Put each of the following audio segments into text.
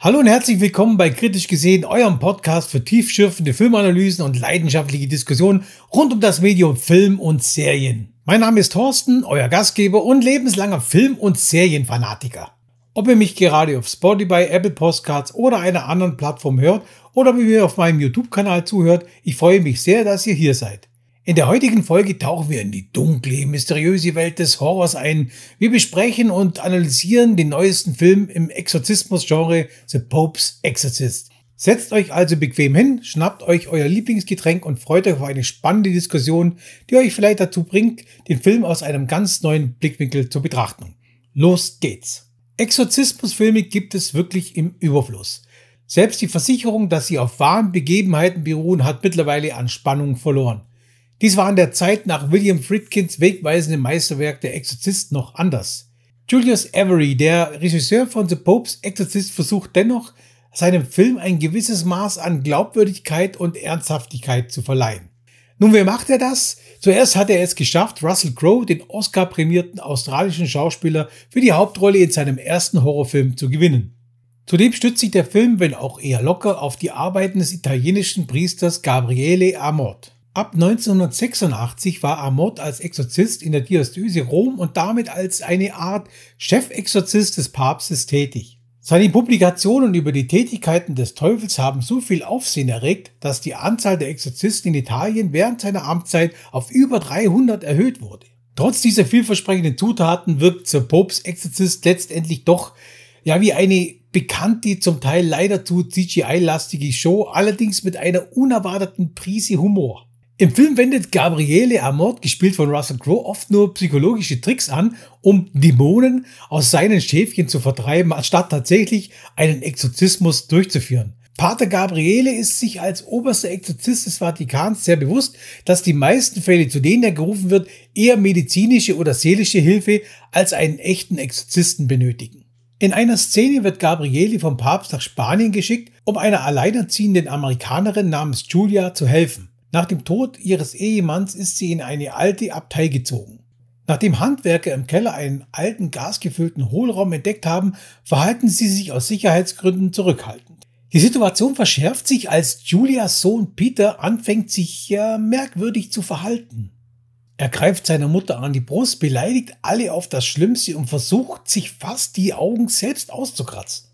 Hallo und herzlich willkommen bei Kritisch gesehen, eurem Podcast für tiefschürfende Filmanalysen und leidenschaftliche Diskussionen rund um das Medium Film und Serien. Mein Name ist Thorsten, euer Gastgeber und lebenslanger Film- und Serienfanatiker. Ob ihr mich gerade auf Spotify, Apple Postcards oder einer anderen Plattform hört oder wie ihr auf meinem YouTube-Kanal zuhört, ich freue mich sehr, dass ihr hier seid. In der heutigen Folge tauchen wir in die dunkle, mysteriöse Welt des Horrors ein. Wir besprechen und analysieren den neuesten Film im Exorzismus-Genre The Pope's Exorcist. Setzt euch also bequem hin, schnappt euch euer Lieblingsgetränk und freut euch auf eine spannende Diskussion, die euch vielleicht dazu bringt, den Film aus einem ganz neuen Blickwinkel zu betrachten. Los geht's! Exorzismusfilme gibt es wirklich im Überfluss. Selbst die Versicherung, dass sie auf wahren Begebenheiten beruhen, hat mittlerweile an Spannung verloren. Dies war in der Zeit nach William Friedkins wegweisendem Meisterwerk Der Exorzist noch anders. Julius Avery, der Regisseur von The Pope's Exorcist, versucht dennoch, seinem Film ein gewisses Maß an Glaubwürdigkeit und Ernsthaftigkeit zu verleihen. Nun, wie macht er das? Zuerst hat er es geschafft, Russell Crowe, den Oscar-prämierten australischen Schauspieler, für die Hauptrolle in seinem ersten Horrorfilm zu gewinnen. Zudem stützt sich der Film, wenn auch eher locker, auf die Arbeiten des italienischen Priesters Gabriele Amort. Ab 1986 war Amott als Exorzist in der Diözese Rom und damit als eine Art Chefexorzist des Papstes tätig. Seine Publikationen über die Tätigkeiten des Teufels haben so viel Aufsehen erregt, dass die Anzahl der Exorzisten in Italien während seiner Amtszeit auf über 300 erhöht wurde. Trotz dieser vielversprechenden Zutaten wirkt Sir Popes Exorzist letztendlich doch ja wie eine bekannte, zum Teil leider zu CGI-lastige Show, allerdings mit einer unerwarteten Prise Humor. Im Film wendet Gabriele Amort, gespielt von Russell Crowe, oft nur psychologische Tricks an, um Dämonen aus seinen Schäfchen zu vertreiben, anstatt tatsächlich einen Exorzismus durchzuführen. Pater Gabriele ist sich als oberster Exorzist des Vatikans sehr bewusst, dass die meisten Fälle, zu denen er gerufen wird, eher medizinische oder seelische Hilfe als einen echten Exorzisten benötigen. In einer Szene wird Gabriele vom Papst nach Spanien geschickt, um einer alleinerziehenden Amerikanerin namens Julia zu helfen. Nach dem Tod ihres Ehemanns ist sie in eine alte Abtei gezogen. Nachdem Handwerker im Keller einen alten gasgefüllten Hohlraum entdeckt haben, verhalten sie sich aus Sicherheitsgründen zurückhaltend. Die Situation verschärft sich, als Julias Sohn Peter anfängt sich ja merkwürdig zu verhalten. Er greift seiner Mutter an die Brust, beleidigt alle auf das Schlimmste und versucht sich fast die Augen selbst auszukratzen.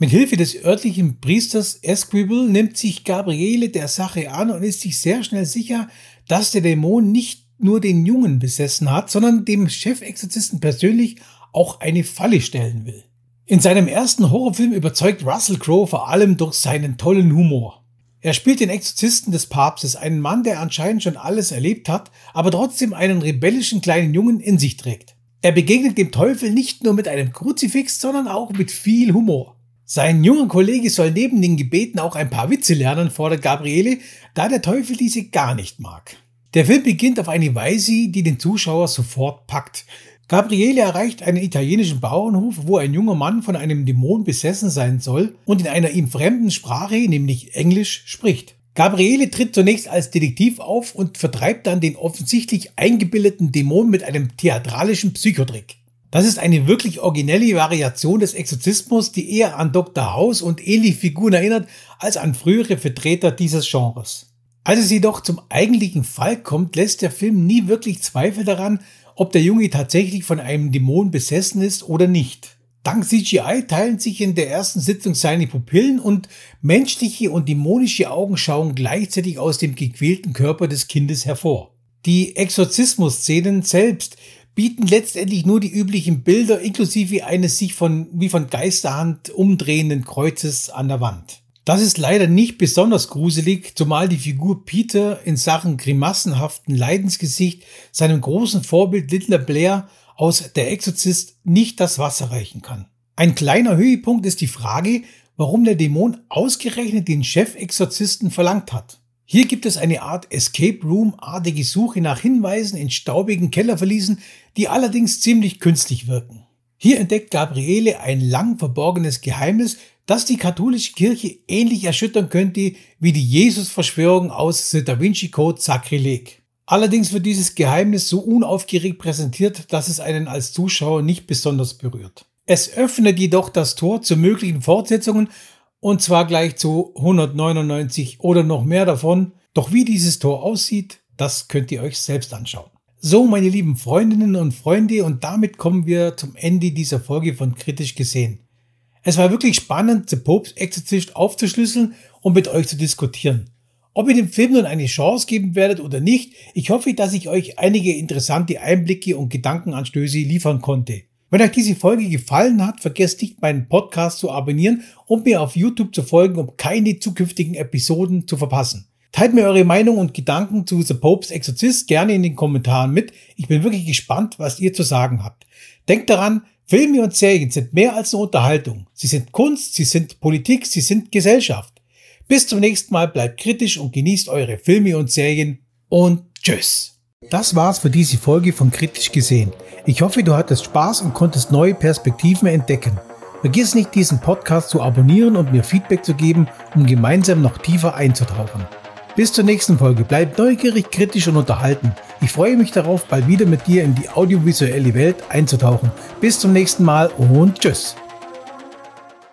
Mit Hilfe des örtlichen Priesters Esquibel nimmt sich Gabriele der Sache an und ist sich sehr schnell sicher, dass der Dämon nicht nur den Jungen besessen hat, sondern dem Chefexorzisten persönlich auch eine Falle stellen will. In seinem ersten Horrorfilm überzeugt Russell Crowe vor allem durch seinen tollen Humor. Er spielt den Exorzisten des Papstes, einen Mann, der anscheinend schon alles erlebt hat, aber trotzdem einen rebellischen kleinen Jungen in sich trägt. Er begegnet dem Teufel nicht nur mit einem Kruzifix, sondern auch mit viel Humor. Sein junger Kollege soll neben den Gebeten auch ein paar Witze lernen, fordert Gabriele, da der Teufel diese gar nicht mag. Der Film beginnt auf eine Weise, die den Zuschauer sofort packt. Gabriele erreicht einen italienischen Bauernhof, wo ein junger Mann von einem Dämon besessen sein soll und in einer ihm fremden Sprache, nämlich Englisch, spricht. Gabriele tritt zunächst als Detektiv auf und vertreibt dann den offensichtlich eingebildeten Dämon mit einem theatralischen Psychotrick. Das ist eine wirklich originelle Variation des Exorzismus, die eher an Dr. House und ähnliche Figuren erinnert, als an frühere Vertreter dieses Genres. Als es jedoch zum eigentlichen Fall kommt, lässt der Film nie wirklich Zweifel daran, ob der Junge tatsächlich von einem Dämon besessen ist oder nicht. Dank CGI teilen sich in der ersten Sitzung seine Pupillen und menschliche und dämonische Augen schauen gleichzeitig aus dem gequälten Körper des Kindes hervor. Die Exorzismus-Szenen selbst bieten letztendlich nur die üblichen Bilder inklusive eines sich von, wie von Geisterhand umdrehenden Kreuzes an der Wand. Das ist leider nicht besonders gruselig, zumal die Figur Peter in Sachen grimassenhaften Leidensgesicht seinem großen Vorbild Littler Blair aus Der Exorzist nicht das Wasser reichen kann. Ein kleiner Höhepunkt ist die Frage, warum der Dämon ausgerechnet den Chefexorzisten verlangt hat. Hier gibt es eine Art Escape Room-artige Suche nach Hinweisen in staubigen Kellerverliesen, die allerdings ziemlich künstlich wirken. Hier entdeckt Gabriele ein lang verborgenes Geheimnis, das die katholische Kirche ähnlich erschüttern könnte wie die Jesus-Verschwörung aus The Da Vinci Code Sakrileg. Allerdings wird dieses Geheimnis so unaufgeregt präsentiert, dass es einen als Zuschauer nicht besonders berührt. Es öffnet jedoch das Tor zu möglichen Fortsetzungen und zwar gleich zu 199 oder noch mehr davon. Doch wie dieses Tor aussieht, das könnt ihr euch selbst anschauen. So, meine lieben Freundinnen und Freunde, und damit kommen wir zum Ende dieser Folge von Kritisch gesehen. Es war wirklich spannend, The Pope's Exorcist aufzuschlüsseln und mit euch zu diskutieren. Ob ihr dem Film nun eine Chance geben werdet oder nicht, ich hoffe, dass ich euch einige interessante Einblicke und Gedankenanstöße liefern konnte. Wenn euch diese Folge gefallen hat, vergesst nicht meinen Podcast zu abonnieren und mir auf YouTube zu folgen, um keine zukünftigen Episoden zu verpassen. Teilt mir eure Meinung und Gedanken zu The Pope's Exorcist gerne in den Kommentaren mit. Ich bin wirklich gespannt, was ihr zu sagen habt. Denkt daran, Filme und Serien sind mehr als eine Unterhaltung. Sie sind Kunst, sie sind Politik, sie sind Gesellschaft. Bis zum nächsten Mal, bleibt kritisch und genießt eure Filme und Serien und tschüss. Das war's für diese Folge von Kritisch gesehen. Ich hoffe, du hattest Spaß und konntest neue Perspektiven entdecken. Vergiss nicht, diesen Podcast zu abonnieren und mir Feedback zu geben, um gemeinsam noch tiefer einzutauchen. Bis zur nächsten Folge. Bleib neugierig, kritisch und unterhalten. Ich freue mich darauf, bald wieder mit dir in die audiovisuelle Welt einzutauchen. Bis zum nächsten Mal und tschüss.